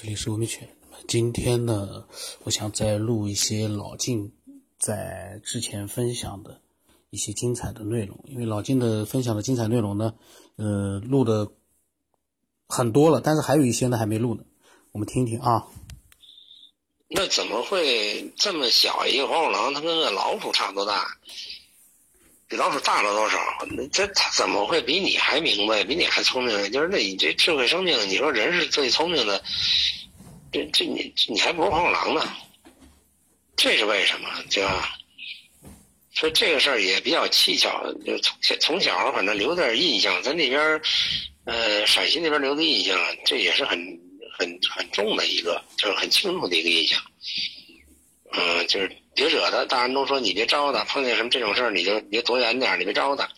这里是文明犬。今天呢，我想再录一些老晋在之前分享的一些精彩的内容。因为老晋的分享的精彩内容呢，呃，录的很多了，但是还有一些呢还没录呢。我们听听啊。那怎么会这么小一个黄鼠狼，它跟个老鼠差不多大？比老鼠大了多少？那这它怎么会比你还明白，比你还聪明？就是那你这智慧生命，你说人是最聪明的，这这你你还不如黄鼠狼呢？这是为什么？对吧？所以这个事儿也比较蹊跷，就从小从小反正留点印象，在那边呃陕西那边留的印象，这也是很很很重的一个，就是很清楚的一个印象。嗯，就是别惹他，大人都说你别招他，碰见什么这种事儿你就别躲远点，你别招他，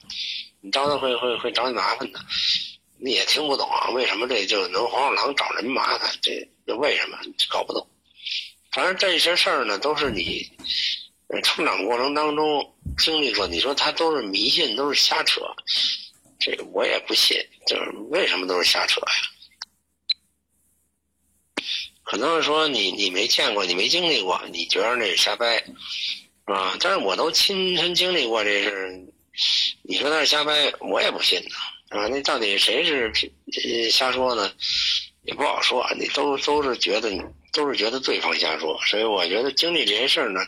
你招他会会会找你麻烦的。你也听不懂啊，为什么这就能黄鼠狼找人麻烦？这这为什么搞不懂？反正这些事儿呢，都是你成长过程当中经历过。你说他都是迷信，都是瞎扯，这我也不信。就是为什么都是瞎扯呀？可能是说你你没见过，你没经历过，你觉得那是瞎掰，是吧？但是我都亲身经历过这事，你说他是瞎掰，我也不信呢，啊？那到底谁是瞎说呢？也不好说，你都都是觉得都是觉得对方瞎说，所以我觉得经历这些事儿呢，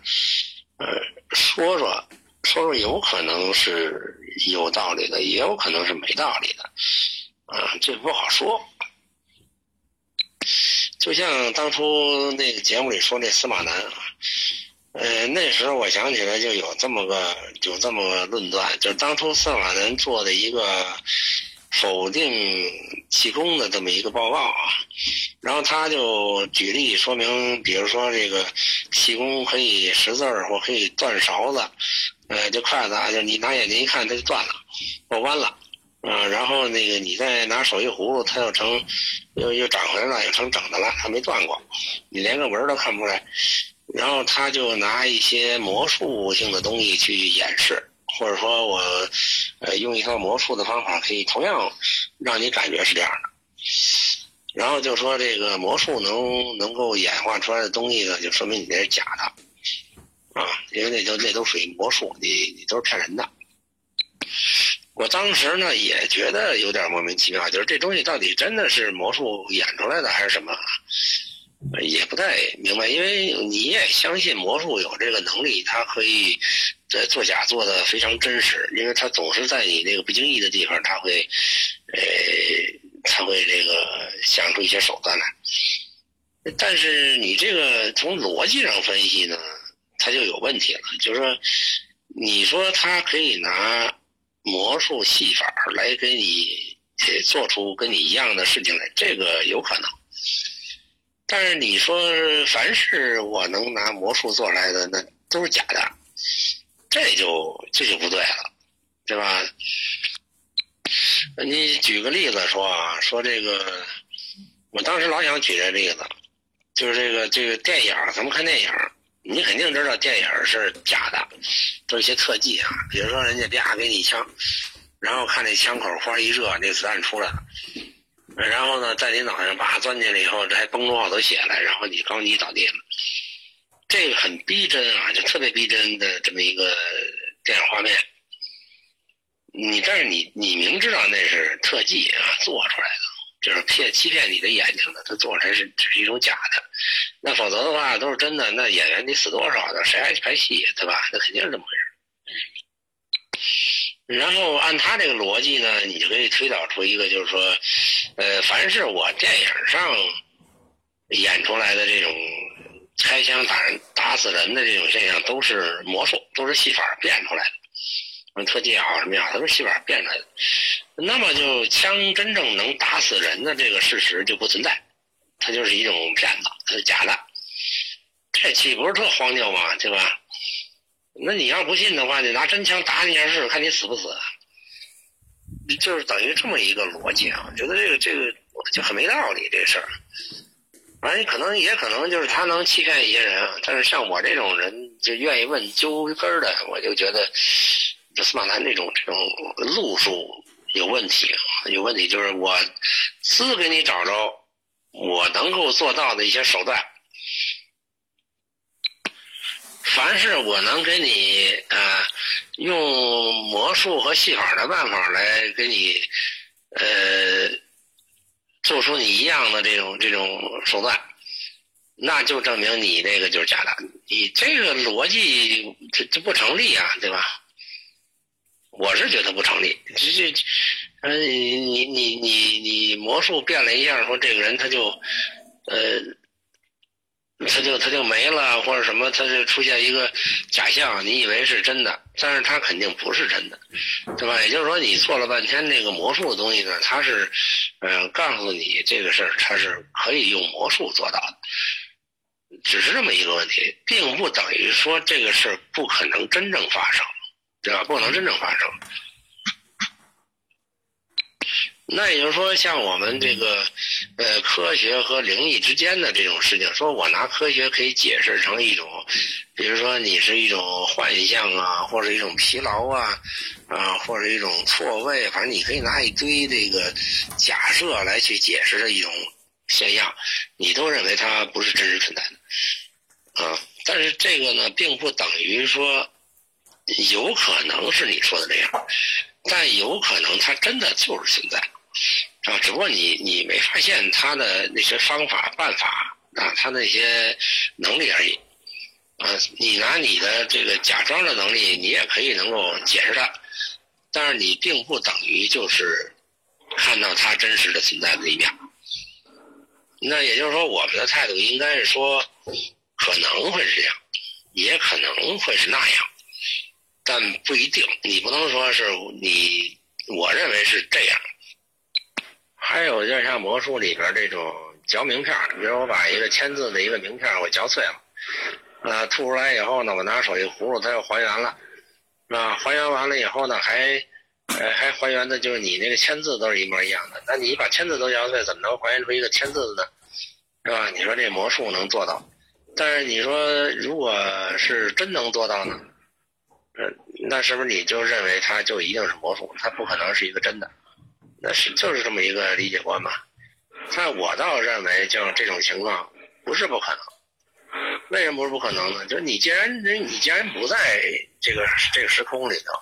呃，说说说说有可能是有道理的，也有可能是没道理的，啊，这不好说。就像当初那个节目里说那司马南啊，呃，那时候我想起来就有这么个有这么个论断，就是当初司马南做的一个否定气功的这么一个报告啊，然后他就举例说明，比如说这个气功可以识字儿或可以断勺子，呃，这筷子啊，就你拿眼睛一看它就断了，或弯了。啊，然后那个你再拿手一葫芦，它又成，又又长回来了，又成整的了，它没断过，你连个纹都看不出来。然后他就拿一些魔术性的东西去演示，或者说我，呃，用一套魔术的方法，可以同样让你感觉是这样的。然后就说这个魔术能能够演化出来的东西呢，就说明你这是假的，啊，因为那都那都属于魔术，你你都是骗人的。我当时呢也觉得有点莫名其妙，就是这东西到底真的是魔术演出来的还是什么，也不太明白。因为你也相信魔术有这个能力，它可以在做假做的非常真实，因为它总是在你那个不经意的地方，它会，呃，它会这个想出一些手段来。但是你这个从逻辑上分析呢，它就有问题了，就是说，你说它可以拿。魔术戏法来给你做出跟你一样的事情来，这个有可能。但是你说凡是我能拿魔术做出来的，那都是假的，这就这就不对了，对吧？你举个例子说啊，说这个，我当时老想举这例子，就是这个这个电影，咱们看电影。你肯定知道电影是假的，都是一些特技啊。比如说人家啪给你一枪，然后看那枪口哗一热，那子弹出来了，然后呢在你脑袋上啪钻进来以后，这还崩出好多血来，然后你刚你倒地了。这个很逼真啊，就特别逼真的这么一个电影画面。你但是你你明知道那是特技啊做出来的。就是骗欺骗你的眼睛的，他做出来是只是一种假的，那否则的话都是真的，那演员得死多少的，谁爱去拍戏，对吧？那肯定是这么回事。然后按他这个逻辑呢，你就可以推导出一个，就是说，呃，凡是我电影上演出来的这种开枪打人、打死人的这种现象，都是魔术，都是戏法变出来的。特技也好什么呀，都是戏法变出来的。那么就枪真正能打死人的这个事实就不存在，它就是一种骗子，它是假的。这岂不是特荒谬吗？对吧？那你要不信的话，你拿真枪打你一下试试，看你死不死？就是等于这么一个逻辑啊。我觉得这个这个就很没道理，这事儿。反正可能也可能就是他能欺骗一些人，但是像我这种人就愿意问究根的，我就觉得。这司马南这种这种路数有问题，有问题就是我自给你找着，我能够做到的一些手段。凡是我能给你呃用魔术和戏法的办法来给你呃做出你一样的这种这种手段，那就证明你那个就是假的。你这个逻辑这这不成立啊，对吧？我是觉得不成立。这这，呃，你你你你魔术变了一下，说这个人他就呃。他就他就没了，或者什么，他就出现一个假象，你以为是真的，但是他肯定不是真的，对吧？也就是说，你做了半天那个魔术的东西呢，他是，嗯，告诉你这个事儿，他是可以用魔术做到的，只是这么一个问题，并不等于说这个事儿不可能真正发生，对吧？不可能真正发生。那也就是说，像我们这个，呃，科学和灵异之间的这种事情，说我拿科学可以解释成一种，比如说你是一种幻象啊，或者一种疲劳啊，啊，或者一种错位，反正你可以拿一堆这个假设来去解释的一种现象，你都认为它不是真实存在的，啊，但是这个呢，并不等于说有可能是你说的那样，但有可能它真的就是存在。啊，只不过你你没发现他的那些方法办法啊，他那些能力而已。啊，你拿你的这个假装的能力，你也可以能够解释它，但是你并不等于就是看到它真实的存在的一面。那也就是说，我们的态度应该是说，可能会是这样，也可能会是那样，但不一定。你不能说是你，我认为是这样。还有就是像魔术里边这种嚼名片比如我把一个签字的一个名片我嚼碎了，啊，吐出来以后呢，我拿手一葫芦，它又还原了，啊，还原完了以后呢，还，还还原的就是你那个签字都是一模一样的。那你把签字都嚼碎，怎么能还原出一个签字的呢？是吧？你说这魔术能做到，但是你说如果是真能做到呢？嗯，那是不是你就认为它就一定是魔术？它不可能是一个真的？那是就是这么一个理解观嘛，但我倒认为，就这种情况不是不可能。为什么不是不可能呢？就是你既然你既然不在这个这个时空里头，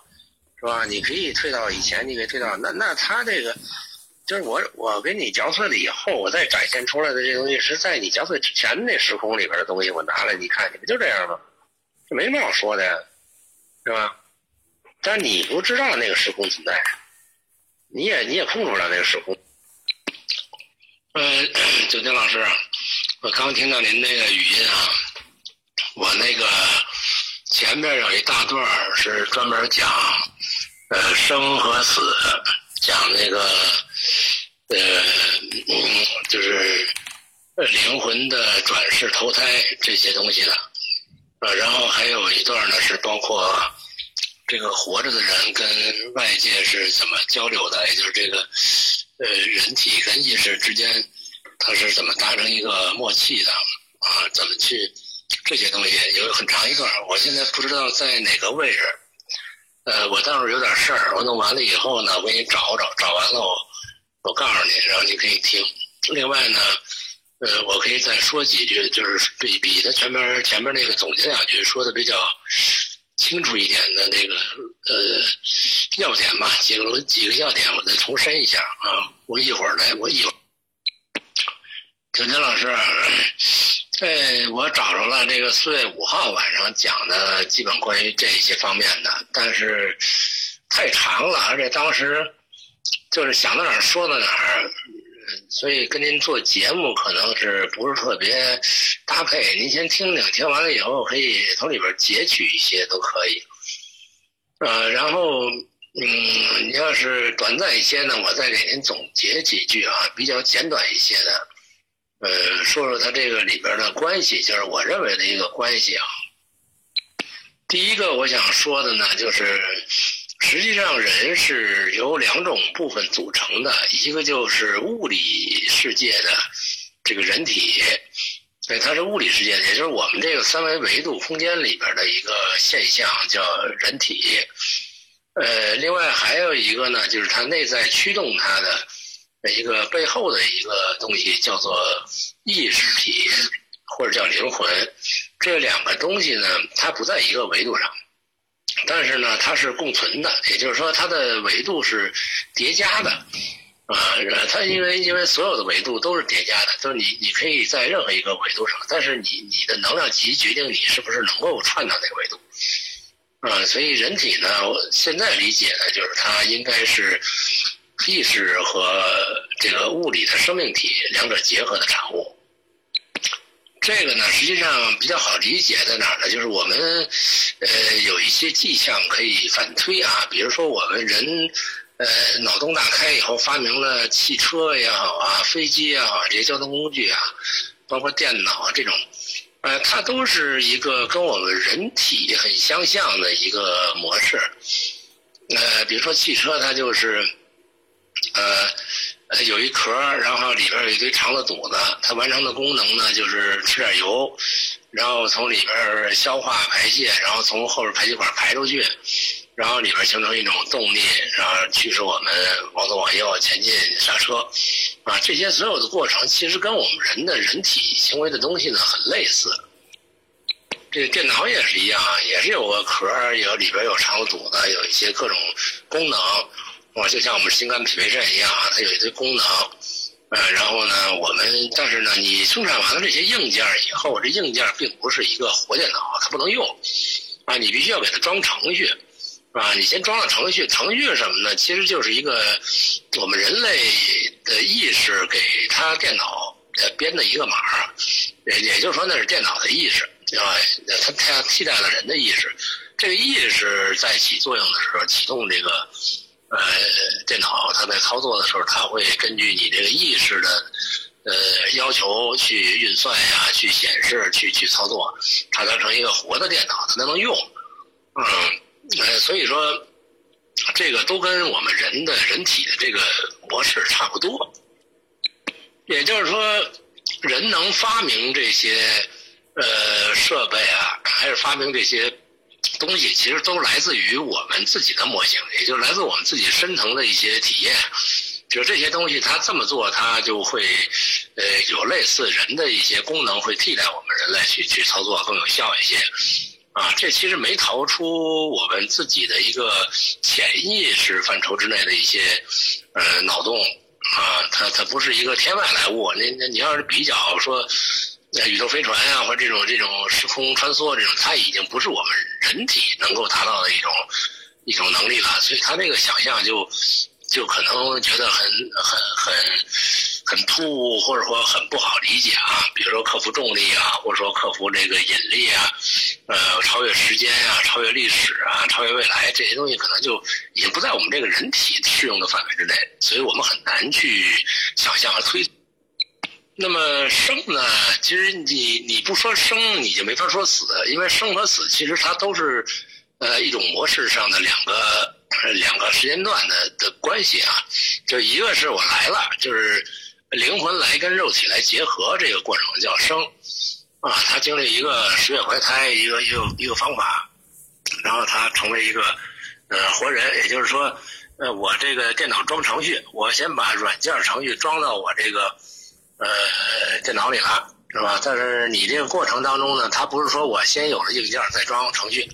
是吧？你可以退到以前，你可以退到那那他这个，就是我我给你嚼碎了以后，我再展现出来的这东西是在你嚼碎之前那时空里边的东西，我拿来你看，你不就这样吗？这没什么好说的呀，是吧？但你不知道那个时空存在。你也你也控制不了那个时空。呃，九天老师，我刚听到您那个语音啊，我那个前面有一大段是专门讲呃生和死，讲那个呃嗯就是灵魂的转世投胎这些东西的，呃，然后还有一段呢是包括。这个活着的人跟外界是怎么交流的？也就是这个，呃，人体跟意识之间，它是怎么达成一个默契的？啊，怎么去这些东西有很长一段，我现在不知道在哪个位置。呃，我待会儿有点事儿，我弄完了以后呢，我给你找找，找完了我我告诉你，然后你可以听。另外呢，呃，我可以再说几句，就是比比他前面前面那个总结两句说的比较。清楚一点的那个呃要点吧，几个几个要点，我再重申一下啊。我一会儿来，我一会儿。九天老师，哎，我找着了这个四月五号晚上讲的基本关于这些方面的，但是太长了，而且当时就是想到哪儿说到哪儿。所以跟您做节目可能是不是特别搭配？您先听听，听完了以后可以从里边截取一些都可以。呃，然后嗯，你要是短暂一些呢，我再给您总结几句啊，比较简短一些的。呃，说说它这个里边的关系，就是我认为的一个关系啊。第一个我想说的呢，就是。实际上，人是由两种部分组成的，一个就是物理世界的这个人体，对，它是物理世界的，也就是我们这个三维维度空间里边的一个现象，叫人体。呃，另外还有一个呢，就是它内在驱动它的一个背后的一个东西，叫做意识体或者叫灵魂，这两个东西呢，它不在一个维度上，但是呢，它是共存的，也就是说，它的维度是叠加的。啊，它因为因为所有的维度都是叠加的，就是你你可以在任何一个维度上，但是你你的能量级决定你是不是能够串到那个维度。啊，所以人体呢，现在理解呢，就是它应该是意识和这个物理的生命体两者结合的产物。这个呢，实际上比较好理解在哪儿呢？就是我们呃有一些迹象可以反推啊，比如说我们人。呃，脑洞大开以后，发明了汽车也好啊，飞机也好，这些交通工具啊，包括电脑这种，呃，它都是一个跟我们人体很相像的一个模式。呃，比如说汽车，它就是，呃，有一壳，然后里边有一堆肠子、肚子，它完成的功能呢，就是吃点油，然后从里边消化排泄，然后从后边排气管排出去。然后里边形成一种动力，然后驱使我们往左往右前进、刹车，啊，这些所有的过程其实跟我们人的人体行为的东西呢很类似。这个电脑也是一样，也是有个壳，有里边有肠子、肚子，有一些各种功能，啊，就像我们心肝脾胃肾一样，它有一些功能，呃，然后呢，我们但是呢，你生产完了这些硬件以后，这硬件并不是一个活电脑，它不能用，啊，你必须要给它装程序。啊，你先装上程序，程序什么呢？其实就是一个我们人类的意识给它电脑编的一个码也也就是说那是电脑的意识啊，它它替代了人的意识。这个意识在起作用的时候，启动这个呃电脑，它在操作的时候，它会根据你这个意识的呃要求去运算呀，去显示，去去操作，它当成一个活的电脑，它才能用，嗯。呃，所以说，这个都跟我们人的人体的这个模式差不多。也就是说，人能发明这些呃设备啊，还是发明这些东西，其实都来自于我们自己的模型，也就是来自我们自己深层的一些体验。就这些东西，它这么做，它就会呃有类似人的一些功能，会替代我们人类去去操作更有效一些。啊，这其实没逃出我们自己的一个潜意识范畴之内的一些呃脑洞啊，它它不是一个天外来物。那那你要是比较说，宇宙飞船啊，或者这种这种时空穿梭这种，它已经不是我们人体能够达到的一种一种能力了，所以他那个想象就就可能觉得很很很。很突兀，或者说很不好理解啊，比如说克服重力啊，或者说克服这个引力啊，呃，超越时间啊，超越历史啊，超越未来这些东西，可能就已经不在我们这个人体适用的范围之内，所以我们很难去想象和推。那么生呢？其实你你不说生，你就没法说死，因为生和死其实它都是呃一种模式上的两个两个时间段的的关系啊，就一个是我来了，就是。灵魂来跟肉体来结合，这个过程叫生，啊，他经历一个十月怀胎，一个一个一个方法，然后他成为一个呃活人。也就是说，呃，我这个电脑装程序，我先把软件程序装到我这个呃电脑里了，是吧？但是你这个过程当中呢，它不是说我先有了硬件再装程序，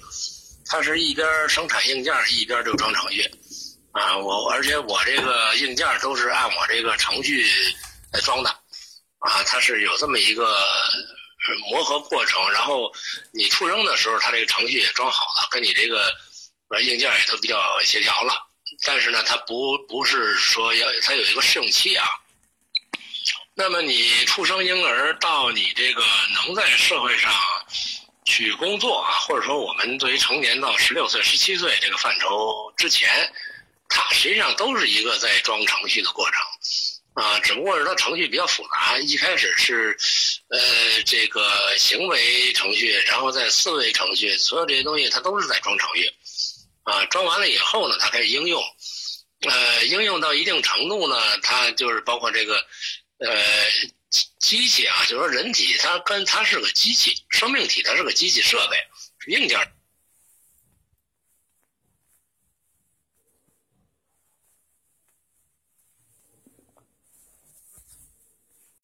它是一边生产硬件一边就装程序，啊，我而且我这个硬件都是按我这个程序来。装的，啊，它是有这么一个磨合过程，然后你出生的时候，它这个程序也装好了，跟你这个呃硬件也都比较协调了。但是呢，它不不是说要它有一个试用期啊。那么你出生婴儿到你这个能在社会上去工作啊，或者说我们作为成年到十六岁、十七岁这个范畴之前，它实际上都是一个在装程序的过程。啊，只不过是它程序比较复杂，一开始是，呃，这个行为程序，然后在思维程序，所有这些东西它都是在装程序，啊，装完了以后呢，它开始应用，呃，应用到一定程度呢，它就是包括这个，呃，机机器啊，就是说人体它跟它是个机器，生命体它是个机器设备，硬件，